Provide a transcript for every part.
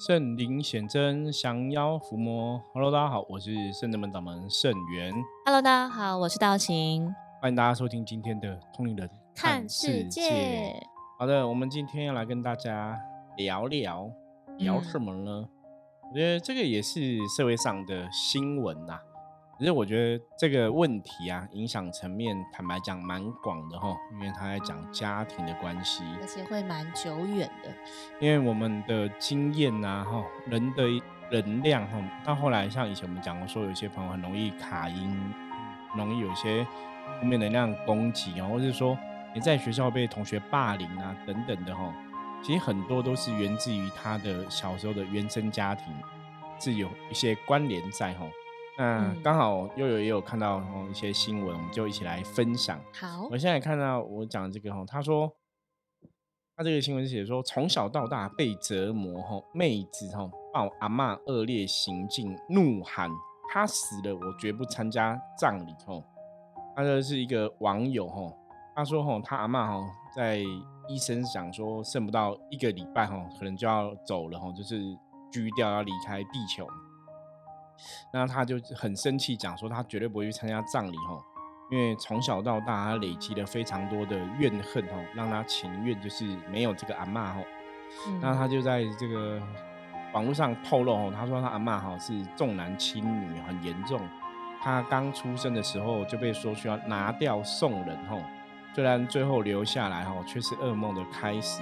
圣灵显真，降妖伏魔。Hello，大家好，我是圣人门掌门圣元。Hello，大家好，我是道行。欢迎大家收听今天的通灵人看世界。好的，我们今天要来跟大家聊聊聊什么呢？我觉得这个也是社会上的新闻呐。其实我觉得这个问题啊，影响层面坦白讲蛮广的哈，因为他在讲家庭的关系，而且会蛮久远的。因为我们的经验呐哈，人的能量哈，到后来像以前我们讲过，说有些朋友很容易卡音，容易有一些负面能量攻击啊，或者说你在学校被同学霸凌啊等等的哈，其实很多都是源自于他的小时候的原生家庭是有一些关联在哈。那刚好悠悠也有看到一些新闻，我们就一起来分享。好，我现在看到我讲这个哈，他说他这个新闻写说，从小到大被折磨哈，妹子哈抱阿妈恶劣行径，怒喊他死了，我绝不参加葬礼哈。他这是一个网友哈，他说哈，他阿妈哈在医生讲说剩不到一个礼拜哈，可能就要走了哈，就是居掉要离开地球。那他就很生气，讲说他绝对不会去参加葬礼哈，因为从小到大他累积了非常多的怨恨哈，让他情愿就是没有这个阿妈哈。那他就在这个网络上透露哦，他说他阿妈哈是重男轻女很严重，他刚出生的时候就被说需要拿掉送人吼，虽然最后留下来吼，却是噩梦的开始。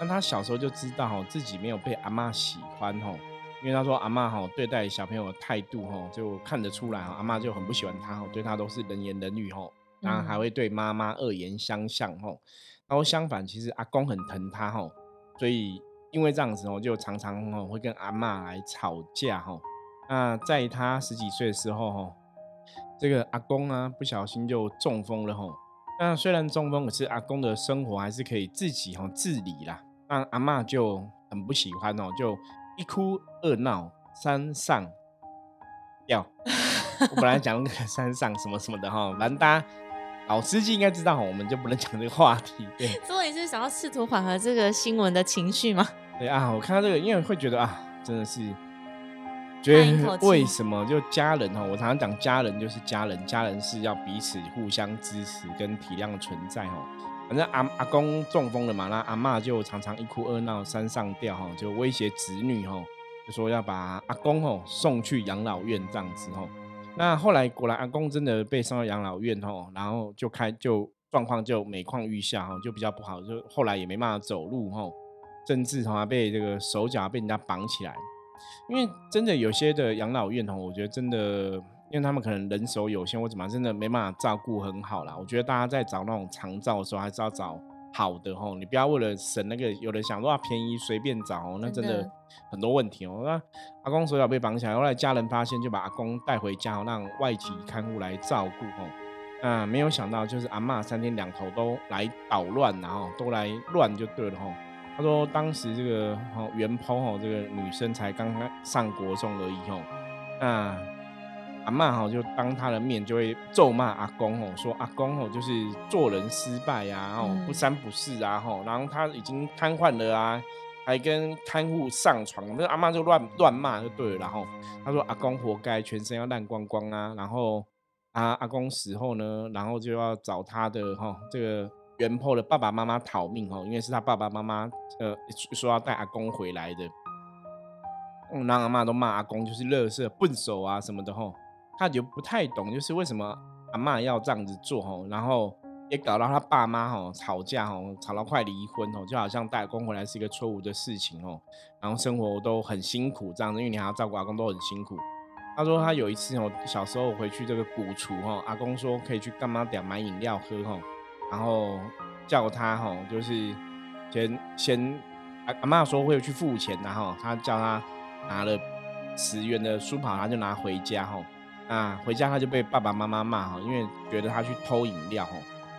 那他小时候就知道吼，自己没有被阿妈喜欢哈。因为他说阿妈哈对待小朋友的态度哈就看得出来哈，阿妈就很不喜欢他哈，对他都是冷言冷语哈，然后还会对妈妈恶言相向哈。然后相反，其实阿公很疼他哈，所以因为这样子哦，就常常哦会跟阿妈来吵架哈。那在他十几岁的时候哈，这个阿公啊不小心就中风了哈。那虽然中风，可是阿公的生活还是可以自己哈自理啦。那阿妈就很不喜欢哦，就。一哭二闹三上吊，我本来讲那个山上什么什么的哈，反正大家老司机应该知道，我们就不能讲这个话题。对，所以你是想要试图缓和这个新闻的情绪吗？对啊，我看到这个，因为会觉得啊，真的是觉得为什么就家人哈，我常常讲家人就是家人，家人是要彼此互相支持跟体谅存在哈。反正阿阿公中风了嘛，那阿妈就常常一哭二闹三上吊哈，就威胁子女哈，就说要把阿公吼送去养老院这样子吼。那后来果然阿公真的被送到养老院吼，然后就开就状况就每况愈下哈，就比较不好，就后来也没办法走路吼，甚至哈被这个手脚被人家绑起来。因为真的有些的养老院吼，我觉得真的。因为他们可能人手有限，或怎么真的没办法照顾很好啦。我觉得大家在找那种长照的时候，还是要找好的吼。你不要为了省那个，有人想说便宜随便找哦，那真的很多问题哦。那阿公手脚被绑起来，后来家人发现就把阿公带回家，让外籍看护来照顾哦。那没有想到就是阿妈三天两头都来捣乱，然后都来乱就对了吼。他说当时这个吼原剖吼这个女生才刚刚上国中而已吼，那。阿妈哈就当他的面就会咒骂阿公哦，说阿公哦就是做人失败啊，哦不三不四啊，吼，然后他已经瘫痪了啊，还跟看护上床，那阿妈就乱乱骂就对了，然后他说阿公活该，全身要烂光光啊，然后啊阿公死后呢，然后就要找他的哈这个原破的爸爸妈妈讨命哦，因为是他爸爸妈妈呃说要带阿公回来的，嗯，让阿妈都骂阿公就是乐色笨手啊什么的吼。他就不太懂，就是为什么阿妈要这样子做吼，然后也搞到他爸妈吼吵架吼，吵到快离婚吼，就好像带公回来是一个错误的事情哦，然后生活都很辛苦这样子，因为你还要照顾阿公都很辛苦。他说他有一次哦，小时候回去这个古厝吼，阿公说可以去干妈店买饮料喝吼，然后叫他吼，就是先先阿阿妈说会去付钱，然后他叫他拿了十元的书跑，他就拿回家吼。啊，回家他就被爸爸妈妈骂哈，因为觉得他去偷饮料哈。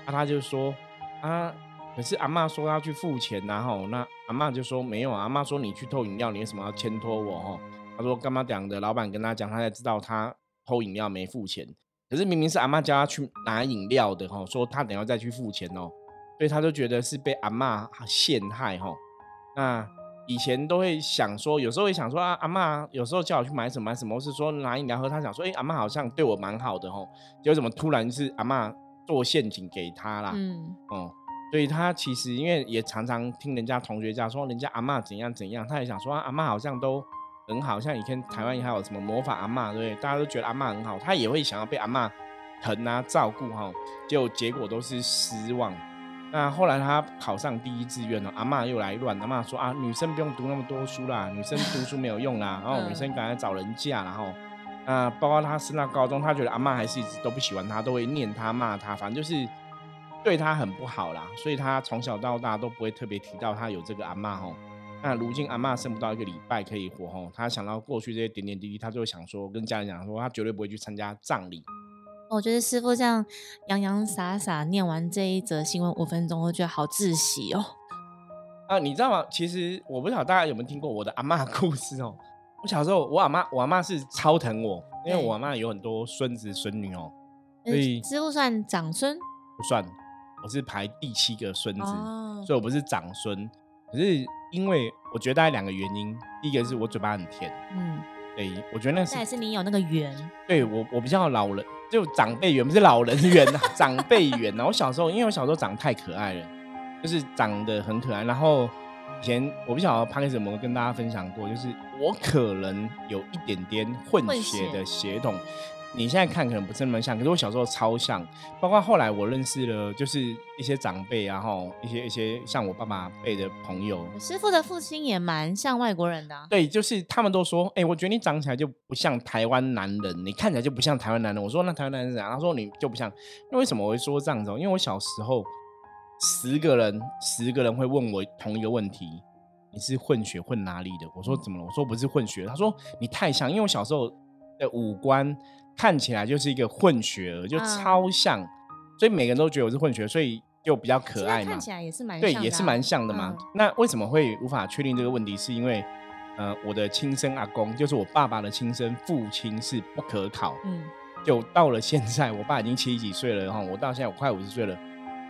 那他就说啊，可是阿妈说要去付钱然后那阿妈就说没有啊，阿妈说你去偷饮料，你为什么要牵拖我哈？他说干嘛讲的？老板跟他讲，他才知道他偷饮料没付钱。可是明明是阿妈叫他去拿饮料的哈，说他等下再去付钱哦，所以他就觉得是被阿妈陷害哈。那。以前都会想说，有时候会想说啊，阿妈有时候叫我去买什么买什么，是说拿饮料喝，他想说，哎，阿妈好像对我蛮好的哦，结果怎么突然是阿妈做陷阱给他啦？嗯，哦，所以他其实因为也常常听人家同学讲说，人家阿妈怎样怎样，他也想说阿妈好像都。很好，像以前台湾还有什么魔法阿妈，对不对？大家都觉得阿妈很好，他也会想要被阿妈疼啊、照顾哈。结果结果都是失望。那后来他考上第一志愿了，阿妈又来乱，阿妈说啊，女生不用读那么多书啦，女生读书没有用啦，然 后女生赶快找人嫁，然后啊包括他升到高中，他觉得阿妈还是一直都不喜欢他，都会念他、骂他，反正就是对他很不好啦。所以他从小到大都不会特别提到他有这个阿妈哈。那如今阿妈剩不到一个礼拜可以活吼，他想到过去这些点点滴滴，他就会想说跟家人讲说，他绝对不会去参加葬礼。我觉得师傅这样洋洋洒洒念完这一则新闻五分钟，我觉得好窒息哦。啊，你知道吗？其实我不知道大家有没有听过我的阿妈故事哦。我小时候，我阿妈，我阿妈是超疼我，因为我阿妈有很多孙子孙女哦。所以师傅算长孙？不算，我是排第七个孙子，所以我不是长孙。可是因为我觉得大概两个原因，第一个是我嘴巴很甜，嗯，对，我觉得那是，还是你有那个缘，对我我比较老人，就长辈缘不是老人 缘啊，长辈缘啊。我小时候因为我小时候长得太可爱了，就是长得很可爱。然后以前我不晓得潘开什么跟大家分享过，就是我可能有一点点混血的血统。你现在看可能不是那么像，可是我小时候超像。包括后来我认识了，就是一些长辈，然后一些一些像我爸爸辈的朋友。师傅的父亲也蛮像外国人的。对，就是他们都说，哎，我觉得你长起来就不像台湾男人，你看起来就不像台湾男人。我说那台湾男人怎样？他说你就不像。那为什么我会说这样子？因为我小时候十个人十个人会问我同一个问题：你是混血混哪里的？我说怎么了？我说不是混血。他说你太像，因为我小时候的五官。看起来就是一个混血儿，就超像，所以每个人都觉得我是混血，所以就比较可爱嘛。看起来也是蛮对，也是蛮像的嘛。那为什么会无法确定这个问题？是因为呃，我的亲生阿公，就是我爸爸的亲生父亲是不可考。嗯，就到了现在，我爸已经七十几岁了哈，我到现在我快五十岁了，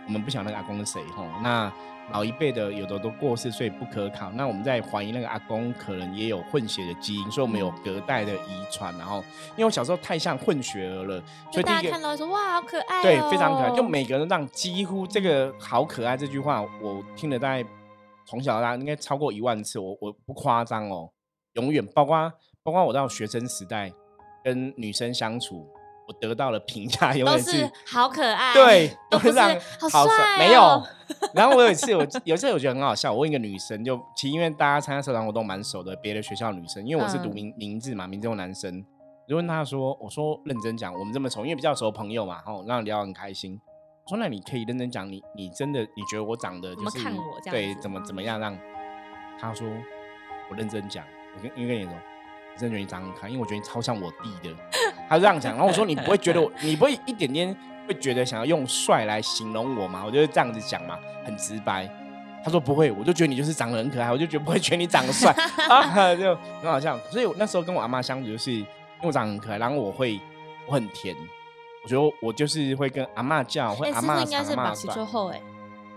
我们不晓得那个阿公是谁哈。那老一辈的有的都过世，所以不可考。那我们在怀疑那个阿公可能也有混血的基因，所以我们有隔代的遗传。然后，因为我小时候太像混血儿了，所以大家看到说哇，好可爱，对，非常可爱。就每个人让几乎这个好可爱这句话，我听了大概从小到大应该超过一万次，我我不夸张哦，永远包括包括我到学生时代跟女生相处。我得到了评价，永远是好可爱，对，都是好帅，没有。然后我有一次，我有一次我觉得很好笑，我问一个女生，就其实因为大家参加社团活动蛮熟的，别的学校女生，因为我是读名名字嘛，名字用男生，就问她说：“我说认真讲，我们这么熟，因为比较熟朋友嘛，然后让聊很开心。说那你可以认真讲，你你真的你觉得我长得就是对怎么怎么样让？她说我认真讲，我跟因为跟你说。”真觉得你长很可爱，因为我觉得你超像我弟的。他这样讲，然后我说你不会觉得我，你不会一点点会觉得想要用帅来形容我吗？我就是这样子讲嘛，很直白。他说不会，我就觉得你就是长得很可爱，我就觉得不会觉得你长得帅 啊，就很好笑。所以我那时候跟我阿妈相处，就是因为我长得很可爱，然后我会我很甜，我觉得我就是会跟阿妈叫，会阿妈长阿妈短，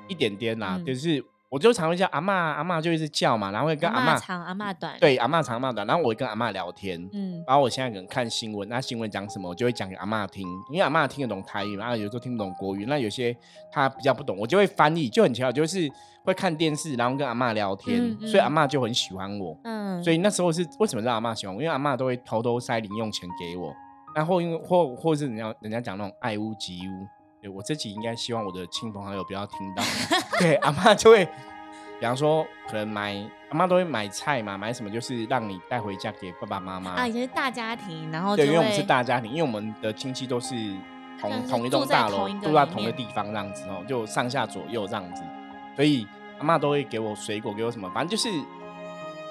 一点点啦，就是。我就常会叫阿妈，阿妈就一直叫嘛，然后会跟阿妈长阿妈短，对，阿妈长阿妈短，然后我会跟阿妈聊天，嗯，然后我现在可能看新闻，那新闻讲什么，我就会讲给阿妈听，因为阿妈听得懂台语嘛，有时候听不懂国语，那有些他比较不懂，我就会翻译，就很巧，就是会看电视，然后跟阿妈聊天，所以阿妈就很喜欢我，嗯，所以那时候是为什么让阿妈喜欢我？因为阿妈都会偷偷塞零用钱给我，然后因为或或是人家人家讲那种爱屋及乌，对我自己应该希望我的亲朋好友不要听到，对，阿妈就会。比方说，可能买阿妈都会买菜嘛，买什么就是让你带回家给爸爸妈妈啊。以前是大家庭，然后对，因为我们是大家庭，因为我们的亲戚都是同同一栋大楼，住在同一个地方这样子哦，就上下左右这样子，所以阿妈都会给我水果，给我什么，反正就是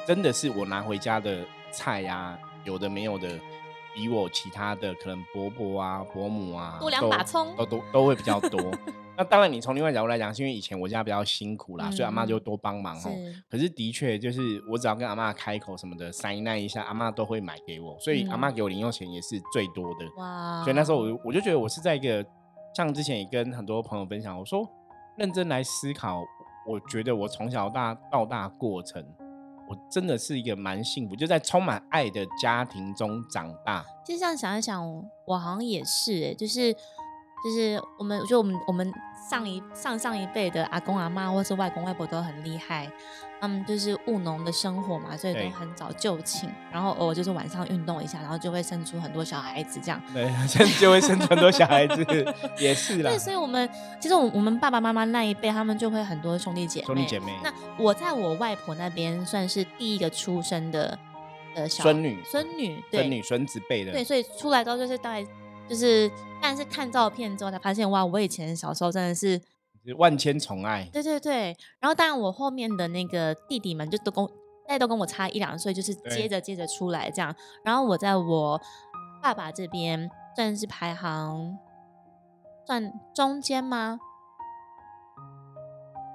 真的是我拿回家的菜呀，有的没有的，比我其他的可能伯伯啊、伯母啊多两把葱，都都都会比较多。那当然，你从另外角度来讲，是因为以前我家比较辛苦啦，所以阿妈就多帮忙哦。可是的确，就是我只要跟阿妈开口什么的，塞那一下，阿妈都会买给我，所以阿妈给我零用钱也是最多的。哇！所以那时候我我就觉得我是在一个像之前也跟很多朋友分享，我说认真来思考，我觉得我从小大到大过程，真的是一个蛮幸福，就在充满爱的家庭中长大。其实这样想一想，我好像也是，哎，就是就是我们，我觉得我们我们上一上上一辈的阿公阿妈或是外公外婆都很厉害。他们就是务农的生活嘛，所以都很早就寝，然后偶尔就是晚上运动一下，然后就会生出很多小孩子这样。对，就会生出很多小孩子，也是啦。对，所以我们其实我我们爸爸妈妈那一辈，他们就会很多兄弟姐妹。兄弟姐妹。那我在我外婆那边算是第一个出生的呃小孙女，孙女，孙女孙子辈的。对，所以出来之后就是大概就是，但是看照片之后才发现，哇，我以前小时候真的是。万千宠爱，对对对。然后当然，我后面的那个弟弟们就都跟大家都跟我差一两岁，就是接着接着出来这样。然后我在我爸爸这边算是排行算中间吗？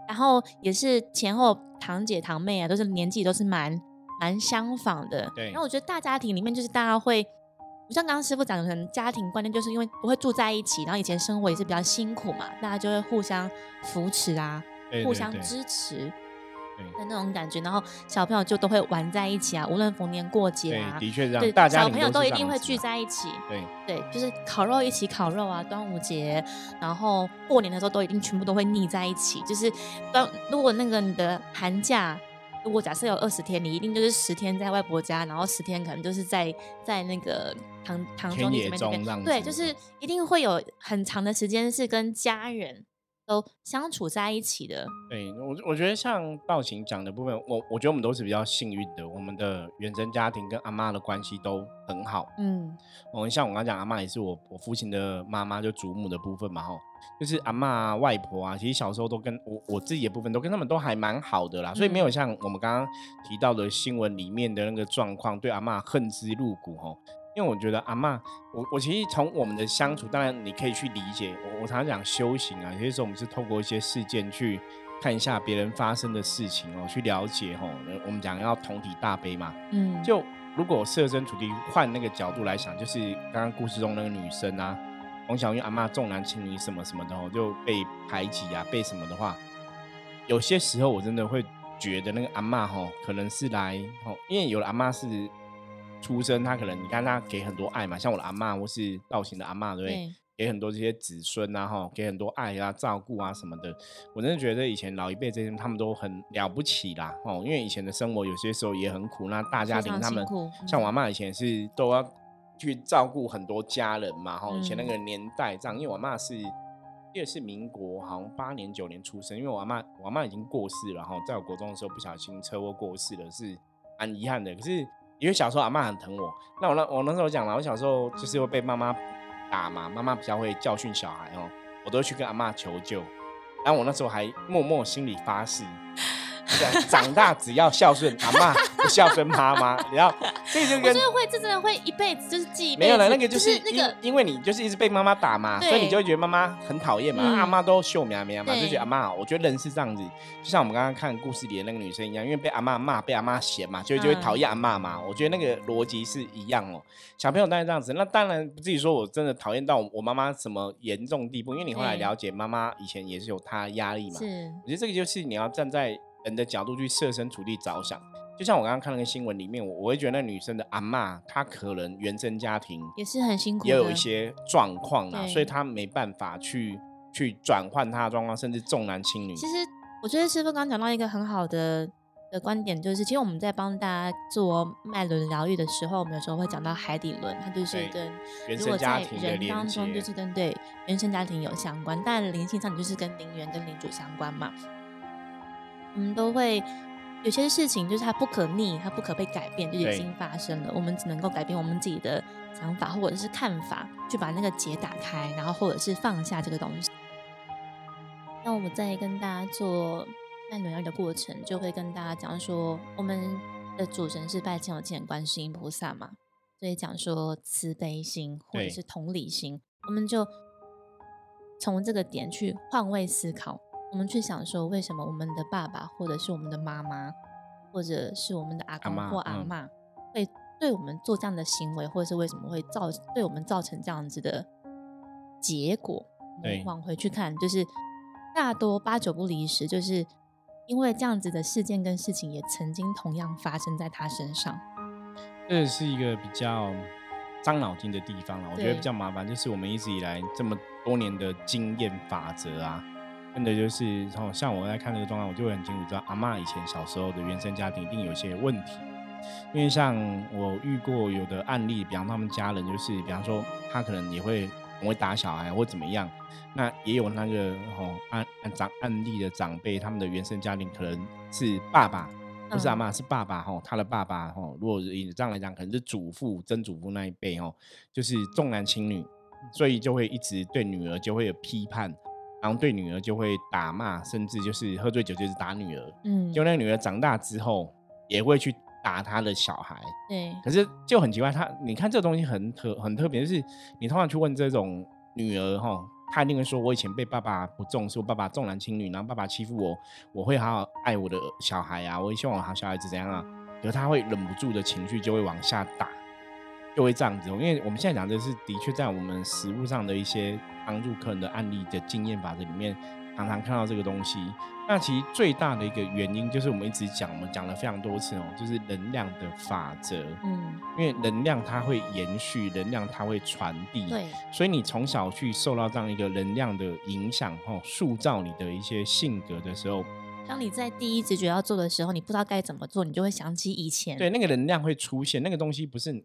然后也是前后堂姐堂妹啊，都是年纪都是蛮蛮相仿的。对。然后我觉得大家庭里面就是大家会。不像刚刚师傅讲的，可能家庭观念就是因为不会住在一起，然后以前生活也是比较辛苦嘛，大家就会互相扶持啊，互相支持的那种感觉，然后小朋友就都会玩在一起啊，无论逢年过节啊，的确这样，大家小朋友都一定会聚在一起，对对，就是烤肉一起烤肉啊，端午节，然后过年的时候都一定全部都会腻在一起，就是端如果那个你的寒假。如果假设有二十天，你一定就是十天在外婆家，然后十天可能就是在在那个堂堂兄弟姐妹那边，对，就是一定会有很长的时间是跟家人都相处在一起的。对我，我觉得像道行讲的部分，我我觉得我们都是比较幸运的，我们的原生家庭跟阿妈的关系都很好。嗯，我们像我刚讲，阿妈也是我我父亲的妈妈，就祖母的部分嘛，吼。就是阿妈、外婆啊，其实小时候都跟我我自己的部分都跟他们都还蛮好的啦，所以没有像我们刚刚提到的新闻里面的那个状况，对阿妈恨之入骨吼。因为我觉得阿妈，我我其实从我们的相处，当然你可以去理解。我我常常讲修行啊，有些时候我们是透过一些事件去看一下别人发生的事情哦，去了解哦。我们讲要同体大悲嘛，嗯，就如果设身处地换那个角度来想，就是刚刚故事中那个女生啊。从小因为阿妈重男轻女什么什么的哦，就被排挤啊，被什么的话，有些时候我真的会觉得那个阿妈吼，可能是来哦，因为有的阿妈是出生，他可能你看他给很多爱嘛，像我的阿妈或是道行的阿妈，对不对？给很多这些子孙啊哈，给很多爱啊、照顾啊什么的。我真的觉得以前老一辈这些他们都很了不起啦哦，因为以前的生活有些时候也很苦，那大家庭他们像我阿妈以前是都要。去照顾很多家人嘛，哈，以前那个年代这样，因为我妈是，也是民国好像八年九年出生，因为我妈我妈已经过世了，哈，在我国中的时候不小心车祸过世了，是蛮遗憾的。可是因为小时候阿妈很疼我，那我那我那时候讲了，我小时候就是会被妈妈打嘛，妈妈比较会教训小孩哦，我都去跟阿妈求救，然后我那时候还默默心里发誓。长大只要孝顺阿妈，不孝顺妈妈，你要这就跟我觉得会，这真的会一辈子就是记没有了。那个就是那个，因为你就是一直被妈妈打嘛，所以你就会觉得妈妈很讨厌嘛。阿妈都秀苗苗嘛，就觉得阿妈。我觉得人是这样子，就像我们刚刚看故事里的那个女生一样，因为被阿妈骂，被阿妈嫌嘛，所以就会讨厌阿妈嘛。我觉得那个逻辑是一样哦。小朋友当然这样子，那当然不至于说我真的讨厌到我妈妈什么严重地步，因为你后来了解妈妈以前也是有她的压力嘛。是，我觉得这个就是你要站在。人的角度去设身处地着想，就像我刚刚看那个新闻里面，我我会觉得那女生的阿妈，她可能原生家庭也是很辛苦，也有一些状况啊，所以她没办法去去转换她的状况，甚至重男轻女。其实我觉得师傅刚刚讲到一个很好的的观点，就是其实我们在帮大家做脉轮疗愈的时候，我们有时候会讲到海底轮，它就是跟原生家庭人当中就是跟对原生家庭有相关，但灵性上你就是跟灵源跟灵主相关嘛。我们都会有些事情，就是它不可逆，它不可被改变，就已经发生了。我们只能够改变我们自己的想法或者是看法，去把那个结打开，然后或者是放下这个东西。那我们在跟大家做拜暖的过程，就会跟大家讲说，我们的主神是拜千手千观世音菩萨嘛，所以讲说慈悲心或者是同理心，我们就从这个点去换位思考。我们去想说，为什么我们的爸爸，或者是我们的妈妈，或者是我们的阿公或阿妈，会对我们做这样的行为，或者是为什么会造对我们造成这样子的结果？对，往回去看，就是大多八九不离十，就是因为这样子的事件跟事情也曾经同样发生在他身上。这是一个比较伤脑筋的地方了，我觉得比较麻烦，就是我们一直以来这么多年的经验法则啊，真的就是像我在看这个状况，我就会很清楚知道阿妈以前小时候的原生家庭一定有些问题。因为像我遇过有的案例，比方他们家人就是，比方说他可能也会很会打小孩或怎么样，那也有那个哦案案长案例的长辈，他们的原生家庭可能是爸爸，不是阿妈是爸爸吼，他的爸爸吼，如果以这样来讲，可能是祖父、曾祖父那一辈哦，就是重男轻女，所以就会一直对女儿就会有批判，然后对女儿就会打骂，甚至就是喝醉酒就是打女儿，嗯，就那个女儿长大之后也会去。打她的小孩，对，可是就很奇怪，他你看这个东西很特很特别，就是你通常去问这种女儿哈，她一定会说，我以前被爸爸不重视，我爸爸重男轻女，然后爸爸欺负我，我会好好爱我的小孩啊，我也希望我好小孩子怎样啊，可是他会忍不住的情绪就会往下打，就会这样子，因为我们现在讲的是的确在我们实物上的一些帮助客人的案例的经验法则里面。常常看到这个东西，那其实最大的一个原因就是我们一直讲，我们讲了非常多次哦，就是能量的法则。嗯，因为能量它会延续，能量它会传递。对，所以你从小去受到这样一个能量的影响，哦，塑造你的一些性格的时候，当你在第一直觉要做的时候，你不知道该怎么做，你就会想起以前。对，那个能量会出现，那个东西不是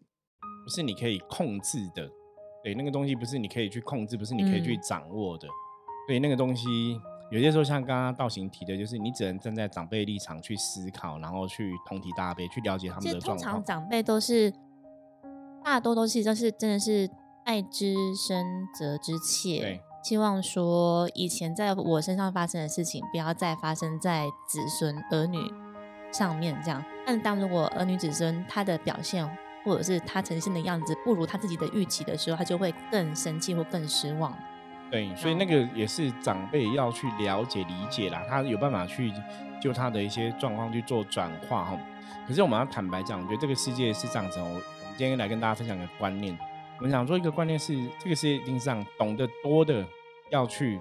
不是你可以控制的，对，那个东西不是你可以去控制，不是你可以去掌握的。对那个东西，有些时候像刚刚道行提的，就是你只能站在长辈立场去思考，然后去同体大悲，去了解他们的状况。通常长辈都是大多都是，就是真的是爱之深责之切，希望说以前在我身上发生的事情，不要再发生在子孙儿女上面这样。但当如果儿女子孙他的表现，或者是他呈现的样子不如他自己的预期的时候，他就会更生气或更失望。对，所以那个也是长辈要去了解、理解啦，他有办法去就他的一些状况去做转化哈。可是我们要坦白讲，我觉得这个世界是这样子哦。我们今天来跟大家分享一个观念，我们想做一个观念是，这个世界一定是这样，懂得多的要去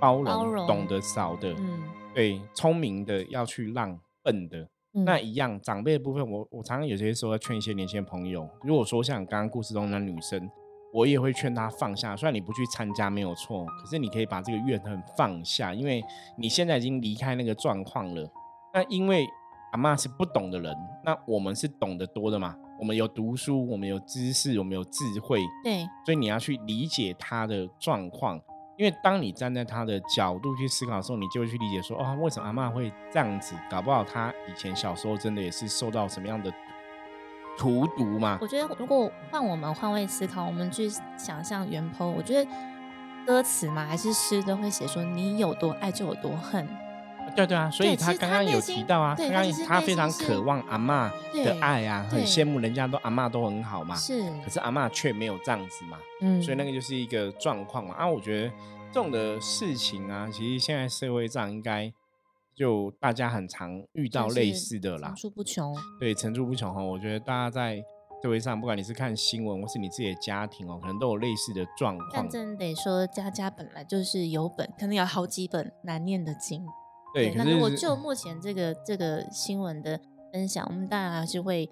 包容，懂得少的，嗯，对，聪明的要去让笨的，那一样长辈的部分，我我常常有些时候要劝一些年轻朋友，如果说像刚刚故事中那女生。我也会劝她放下，虽然你不去参加没有错，可是你可以把这个怨恨放下，因为你现在已经离开那个状况了。那因为阿妈是不懂的人，那我们是懂得多的嘛？我们有读书，我们有知识，我们有智慧，对，所以你要去理解她的状况。因为当你站在他的角度去思考的时候，你就会去理解说，哦，为什么阿妈会这样子？搞不好他以前小时候真的也是受到什么样的。荼毒嘛？我觉得如果换我们换位思考，我们去想象原剖我觉得歌词嘛还是诗都会写说你有多爱就有多恨。对对啊，所以他刚刚有提到啊，刚刚他非常渴望阿妈的爱啊，很羡慕人家都阿妈都很好嘛。是，可是阿妈却没有这样子嘛。嗯，所以那个就是一个状况嘛。啊，我觉得这种的事情啊，其实现在社会上应该。就大家很常遇到类似的啦，层出不穷。对，层出不穷哈。我觉得大家在社会上，不管你是看新闻，或是你自己的家庭哦，可能都有类似的状况。但真得说，家家本来就是有本，可能有好几本难念的经。对，那如果就目前这个这个新闻的分享，我们当然还是会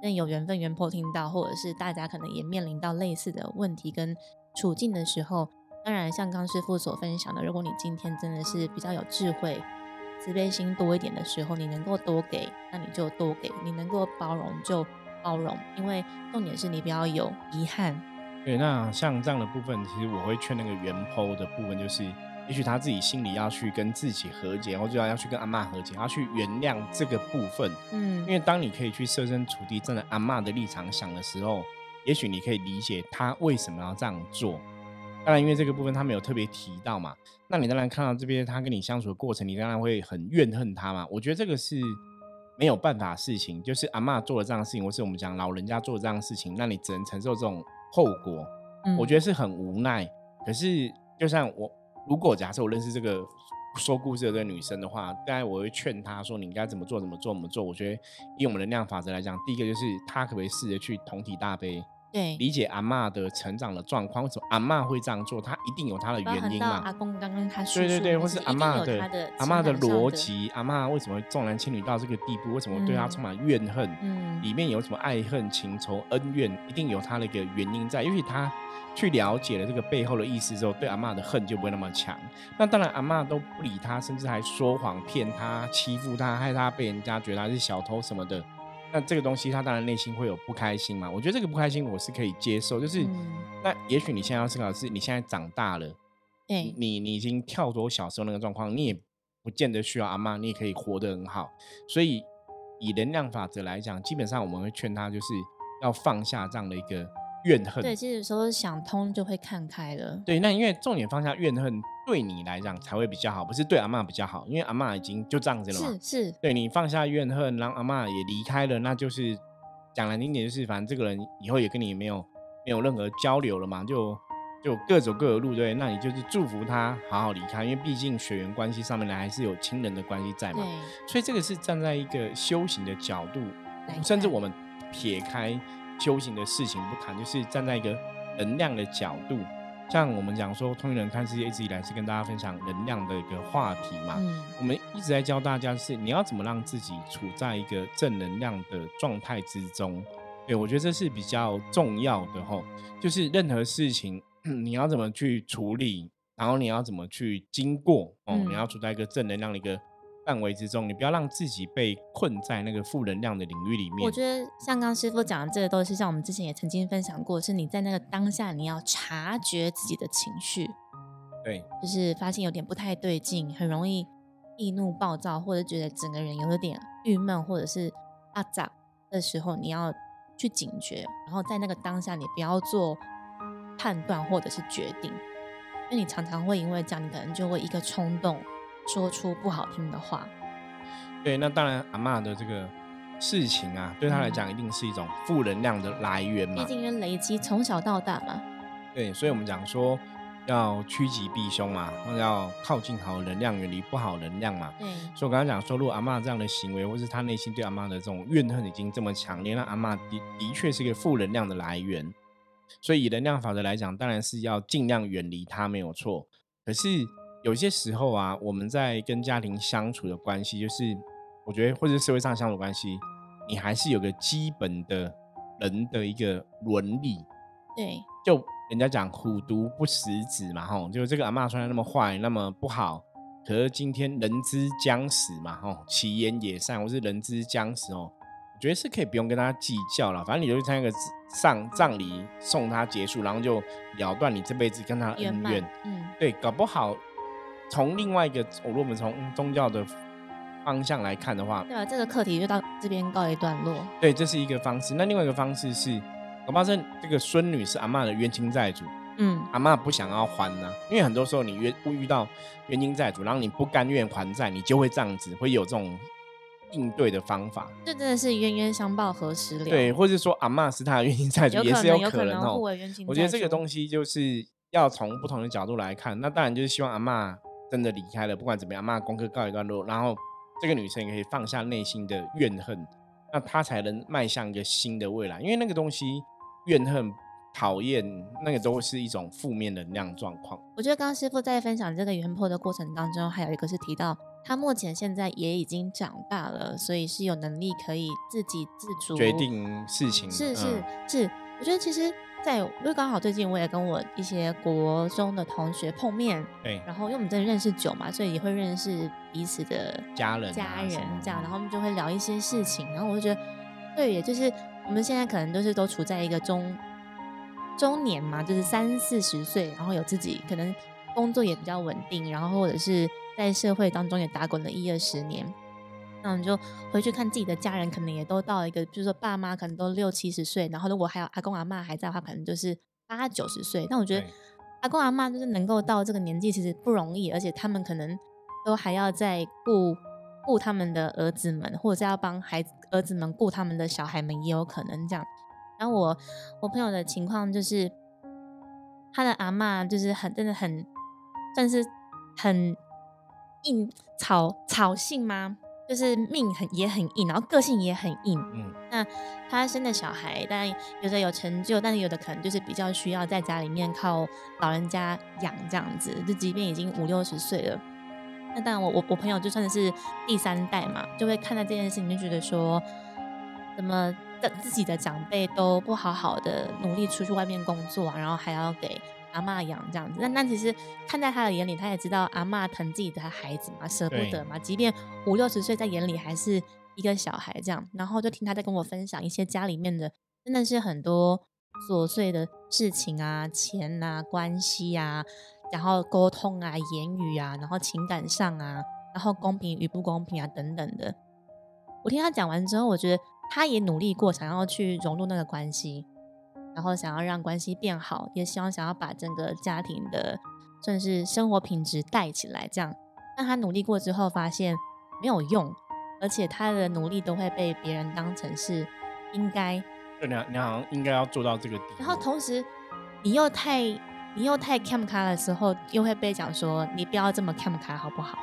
更有缘分、缘破听到，或者是大家可能也面临到类似的问题跟处境的时候，当然像刚师傅所分享的，如果你今天真的是比较有智慧。慈悲心多一点的时候，你能够多给，那你就多给；你能够包容就包容，因为重点是你不要有遗憾。对，那像这样的部分，其实我会劝那个原剖的部分，就是也许他自己心里要去跟自己和解，或者要要去跟阿妈和解，要去原谅这个部分。嗯，因为当你可以去设身处地站在阿妈的立场想的时候，也许你可以理解他为什么要这样做。当然，因为这个部分他没有特别提到嘛，那你当然看到这边他跟你相处的过程，你当然会很怨恨他嘛。我觉得这个是没有办法的事情，就是阿妈做了这样的事情，或是我们讲老人家做了这样的事情，那你只能承受这种后果。嗯我觉得是很无奈。可是，就像我，如果假设我认识这个说故事的这个女生的话，大概我会劝她说，你应该怎么做，怎么做，怎么做。我觉得以我们能量法则来讲，第一个就是她可不可以试着去同体大悲。对，理解阿妈的成长的状况，为什么阿妈会这样做，她一定有她的原因嘛。阿公刚刚他说对对对，或是阿妈的阿妈的逻辑，阿妈为什么重男轻女到这个地步？为什么对她充满怨恨？嗯，里面有什么爱恨情仇恩怨，一定有她的一个原因在，因为她。去了解了这个背后的意思之后，对阿妈的恨就不会那么强。那当然，阿妈都不理他，甚至还说谎骗他、欺负他，害他被人家觉得他是小偷什么的。那这个东西，他当然内心会有不开心嘛。我觉得这个不开心，我是可以接受。就是，那也许你现在要思考的是，你现在长大了，对，你你已经跳脱小时候那个状况，你也不见得需要阿妈，你也可以活得很好。所以，以能量法则来讲，基本上我们会劝他，就是要放下这样的一个。怨恨对，其实说想通就会看开了。对，那因为重点放下怨恨，对你来讲才会比较好，不是对阿妈比较好，因为阿妈已经就这样子了嘛。是是，对你放下怨恨，让阿妈也离开了，那就是讲难听点，就是反正这个人以后也跟你没有没有任何交流了嘛，就就各走各的路。对，那你就是祝福他好好离开，因为毕竟血缘关系上面呢还是有亲人的关系在嘛。所以这个是站在一个修行的角度，甚至我们撇开。修行的事情不谈，就是站在一个能量的角度，像我们讲说，通灵人看世界一直以来是跟大家分享能量的一个话题嘛。嗯，我们一直在教大家是你要怎么让自己处在一个正能量的状态之中。对我觉得这是比较重要的吼，就是任何事情 你要怎么去处理，然后你要怎么去经过哦，你要处在一个正能量的一个。范围之中，你不要让自己被困在那个负能量的领域里面。我觉得像刚师傅讲的，这个都是像我们之前也曾经分享过，是你在那个当下，你要察觉自己的情绪，对，就是发现有点不太对劲，很容易易怒暴躁，或者觉得整个人有点郁闷，或者是阿杂的时候，你要去警觉，然后在那个当下，你不要做判断或者是决定，因为你常常会因为这样，你可能就会一个冲动。说出不好听的话，对，那当然阿妈的这个事情啊，对他来讲一定是一种负能量的来源嘛。毕竟因累积从小到大嘛。对，所以我们讲说要趋吉避凶嘛，要靠近好能量，远离不好能量嘛。对。所以我刚刚讲说，如果阿妈这样的行为，或是他内心对阿妈的这种怨恨已经这么强烈，那阿妈的的确是一个负能量的来源。所以以能量法则来讲，当然是要尽量远离他，没有错。可是。有些时候啊，我们在跟家庭相处的关系，就是我觉得或者社会上相处关系，你还是有个基本的人的一个伦理。对，就人家讲虎毒不食子嘛，吼，就这个阿妈虽然那么坏，那么不好，可是今天人之将死嘛，吼，其言也善，或是人之将死哦，我觉得是可以不用跟他计较了，反正你就参加个上葬礼送他结束，然后就了断你这辈子跟他恩怨。嗯，对，搞不好。从另外一个，如果我们从宗教的方向来看的话，对啊，这个课题就到这边告一段落。对，这是一个方式。那另外一个方式是，我发现这个孙女是阿妈的冤亲债主，嗯，阿妈不想要还呢，因为很多时候你冤不遇到冤亲债主，然后你不甘愿还债，你就会这样子，会有这种应对的方法。这真的是冤冤相报何时了？对，或者说阿妈是他的冤亲债主，也是有可能哦。我觉得这个东西就是要从不同的角度来看。那当然就是希望阿妈。真的离开了，不管怎么样，骂功课告一段落，然后这个女生也可以放下内心的怨恨，那她才能迈向一个新的未来。因为那个东西，怨恨、讨厌，那个都是一种负面能量状况。我觉得刚刚师傅在分享这个原破的过程当中，还有一个是提到，他目前现在也已经长大了，所以是有能力可以自给自足，决定事情。是是是，我觉得其实。在，因为刚好最近我也跟我一些国中的同学碰面，对，然后因为我们真的认识久嘛，所以也会认识彼此的家人、家人这样，然后我们就会聊一些事情，然后我就觉得，对，也就是我们现在可能都是都处在一个中中年嘛，就是三四十岁，然后有自己可能工作也比较稳定，然后或者是在社会当中也打滚了一二十年。那你就回去看自己的家人，可能也都到了一个，就是说爸妈可能都六七十岁，然后如果还有阿公阿妈还在的话，可能就是八九十岁。那我觉得阿公阿妈就是能够到这个年纪，其实不容易，而且他们可能都还要在顾顾他们的儿子们，或者是要帮孩子儿子们顾他们的小孩们，也有可能这样。然后我我朋友的情况就是，他的阿妈就是很真的很算是很硬草草性吗？就是命很也很硬，然后个性也很硬。嗯，那他生的小孩，但有的有成就，但是有的可能就是比较需要在家里面靠老人家养这样子。就即便已经五六十岁了，那当然我我我朋友就算是第三代嘛，就会看到这件事情，就觉得说，怎么的自己的长辈都不好好的努力出去外面工作，然后还要给。阿妈养这样子，那那其实看在他的眼里，他也知道阿妈疼自己的孩子嘛，舍不得嘛。即便五六十岁，在眼里还是一个小孩这样。然后就听他在跟我分享一些家里面的，真的是很多琐碎的事情啊，钱啊，关系啊，然后沟通啊，言语啊，然后情感上啊，然后公平与不公平啊等等的。我听他讲完之后，我觉得他也努力过，想要去融入那个关系。然后想要让关系变好，也希望想要把整个家庭的算是生活品质带起来。这样，但他努力过之后发现没有用，而且他的努力都会被别人当成是应该。对，你你好像应该要做到这个。然后同时，你又太你又太 cam 卡的时候，又会被讲说你不要这么 cam 卡好不好？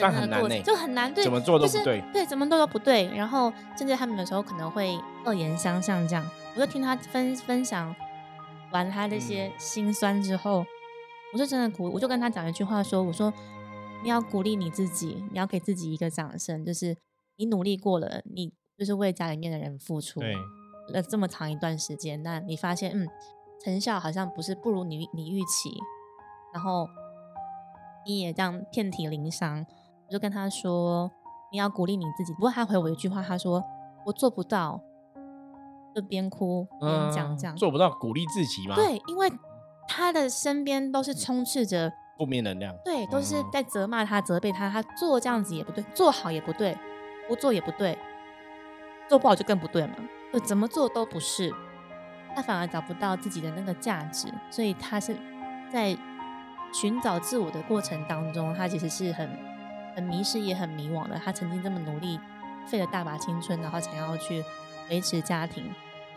但很难呢，就很难对，怎么做都不对，对，怎么做都不对。然后甚至他们有时候可能会恶言相向这样。我就听他分分享完他那些心酸之后，我就真的鼓，我就跟他讲一句话说：“我说你要鼓励你自己，你要给自己一个掌声，就是你努力过了，你就是为家里面的人付出了这么长一段时间，那你发现嗯，成效好像不是不如你你预期，然后你也这样遍体鳞伤。”我就跟他说：“你要鼓励你自己。”不过他回我一句话，他说：“我做不到。”就边哭边讲，这样做不到鼓励自己吗？对，因为他的身边都是充斥着负面能量，对，都是在责骂他、责备他。他做这样子也不对，做好也不对，不做也不对，做不好就更不对嘛。就怎么做都不是，他反而找不到自己的那个价值，所以他是在寻找自我的过程当中，他其实是很很迷失，也很迷惘的。他曾经这么努力，费了大把青春，然后想要去维持家庭。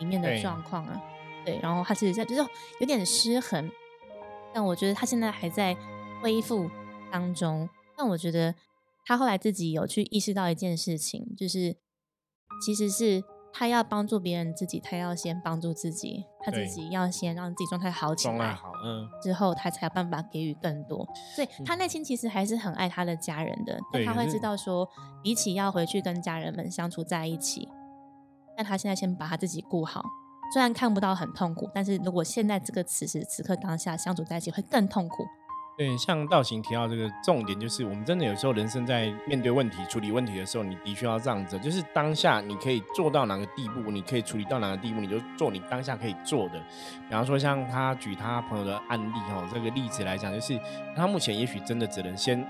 里面的状况啊，对，然后他其实在就是有点失衡，但我觉得他现在还在恢复当中。但我觉得他后来自己有去意识到一件事情，就是其实是他要帮助别人，自己他要先帮助自己，他自己要先让自己状态好起来，好，嗯，之后他才有办法给予更多。所以他内心其实还是很爱他的家人的，但他会知道说，比起要回去跟家人们相处在一起。但他现在先把他自己顾好，虽然看不到很痛苦，但是如果现在这个此时此刻当下相处在一起会更痛苦。对，像道行提到这个重点，就是我们真的有时候人生在面对问题、处理问题的时候，你的确要这样子，就是当下你可以做到哪个地步，你可以处理到哪个地步，你就做你当下可以做的。比方说，像他举他朋友的案例哈，这个例子来讲，就是他目前也许真的只能先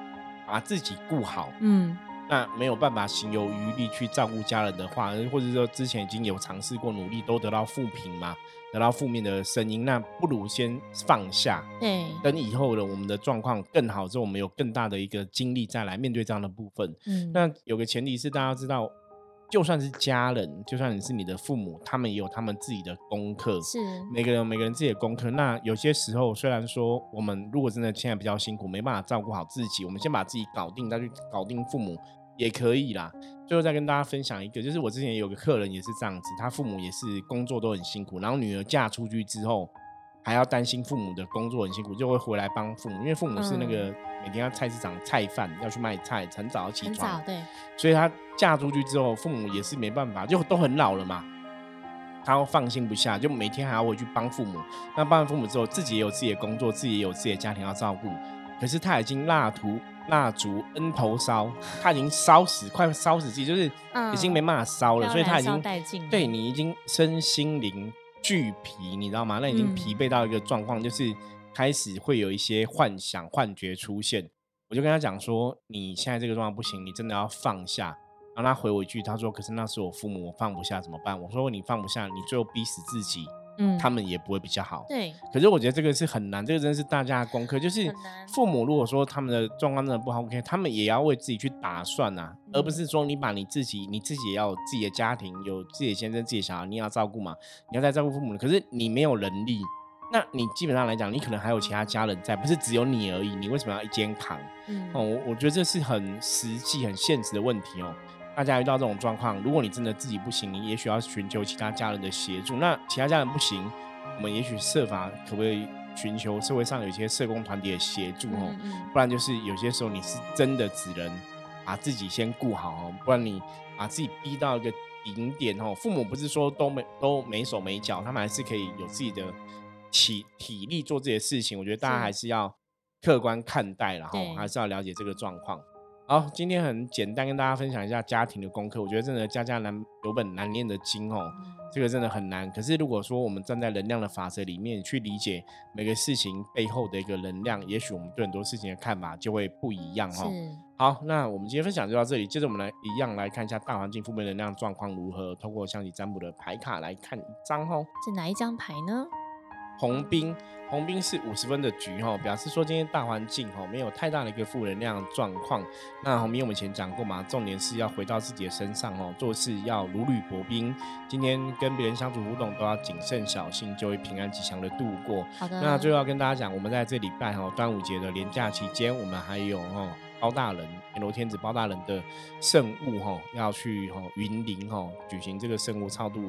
把自己顾好，嗯。那没有办法行有余力去照顾家人的话，或者说之前已经有尝试过努力都得到负评嘛，得到负面的声音，那不如先放下，对，等以后的我们的状况更好之后，我们有更大的一个精力再来面对这样的部分。嗯，那有个前提是大家知道。就算是家人，就算你是你的父母，他们也有他们自己的功课。是每个人每个人自己的功课。那有些时候，虽然说我们如果真的现在比较辛苦，没办法照顾好自己，我们先把自己搞定，再去搞定父母也可以啦。最后再跟大家分享一个，就是我之前有个客人也是这样子，他父母也是工作都很辛苦，然后女儿嫁出去之后。还要担心父母的工作很辛苦，就会回来帮父母，因为父母是那个每天要菜市场菜贩，要去卖菜，很早起床，对，所以她嫁出去之后，父母也是没办法，就都很老了嘛，她放心不下，就每天还要回去帮父母。那帮完父母之后，自己也有自己的工作，自己也有自己的家庭要照顾，可是他已经蜡烛蜡烛恩头烧，他已经烧死，快烧死自己，就是已经没办法烧了，所以他已经对你已经身心灵。俱疲，你知道吗？那已经疲惫到一个状况，就是开始会有一些幻想、幻觉出现。我就跟他讲说：“你现在这个状况不行，你真的要放下。”然后他回我一句：“他说，可是那是我父母，我放不下怎么办？”我说：“你放不下，你最后逼死自己。”嗯，他们也不会比较好。对，可是我觉得这个是很难，这个真的是大家的功课。就是父母如果说他们的状况真的不好，OK，他们也要为自己去打算呐，而不是说你把你自己，你自己也要有自己的家庭，有自己的先生、自己的小孩，你要照顾嘛，你要再照顾父母。可是你没有能力，那你基本上来讲，你可能还有其他家人在，不是只有你而已。你为什么要一肩扛？嗯，哦，我我觉得这是很实际、很现实的问题哦。大家遇到这种状况，如果你真的自己不行，你也许要寻求其他家人的协助。那其他家人不行，我们也许设法可不可以寻求社会上有一些社工团体的协助哦？不然就是有些时候你是真的只能把自己先顾好哦，不然你把自己逼到一个顶点哦。父母不是说都没都没手没脚，他们还是可以有自己的。体体力做这些事情，我觉得大家还是要客观看待，然后还是要了解这个状况。好，今天很简单跟大家分享一下家庭的功课。我觉得真的家家难有本难念的经哦，这个真的很难。可是如果说我们站在能量的法则里面去理解每个事情背后的一个能量，也许我们对很多事情的看法就会不一样哦。好，那我们今天分享就到这里。接着我们来一样来看一下大环境负面能量状况如何，通过象棋占卜的牌卡来看一张哦。是哪一张牌呢？红兵，红兵是五十分的局哈，表示说今天大环境哈没有太大的一个负能量状况。那红兵我们以前讲过嘛，重点是要回到自己的身上哦，做事要如履薄冰。今天跟别人相处互动都要谨慎小心，就会平安吉祥的度过。好的。那最后要跟大家讲，我们在这礼拜哈端午节的连假期间，我们还有哈。包大人，阎罗天子包大人的圣物哈，要去哈云林哈举行这个圣物超度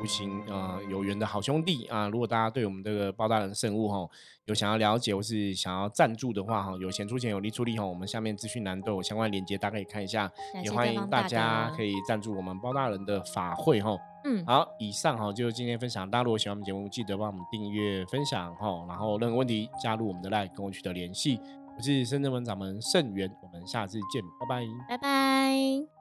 无形啊有缘的好兄弟啊！如果大家对我们这个包大人圣物哈有想要了解或是想要赞助的话哈，有钱出钱有力出力哈，我们下面资讯栏都有相关链接，大家可以看一下。也欢迎大家可以赞助我们包大人的法会哈。嗯，好，以上哈就是今天分享。大家如果喜欢我们节目，记得帮我们订阅、分享哈，然后任何问题加入我们的 line 跟我取得联系。我是深圳文掌门盛源，我们下次见，拜拜，拜拜。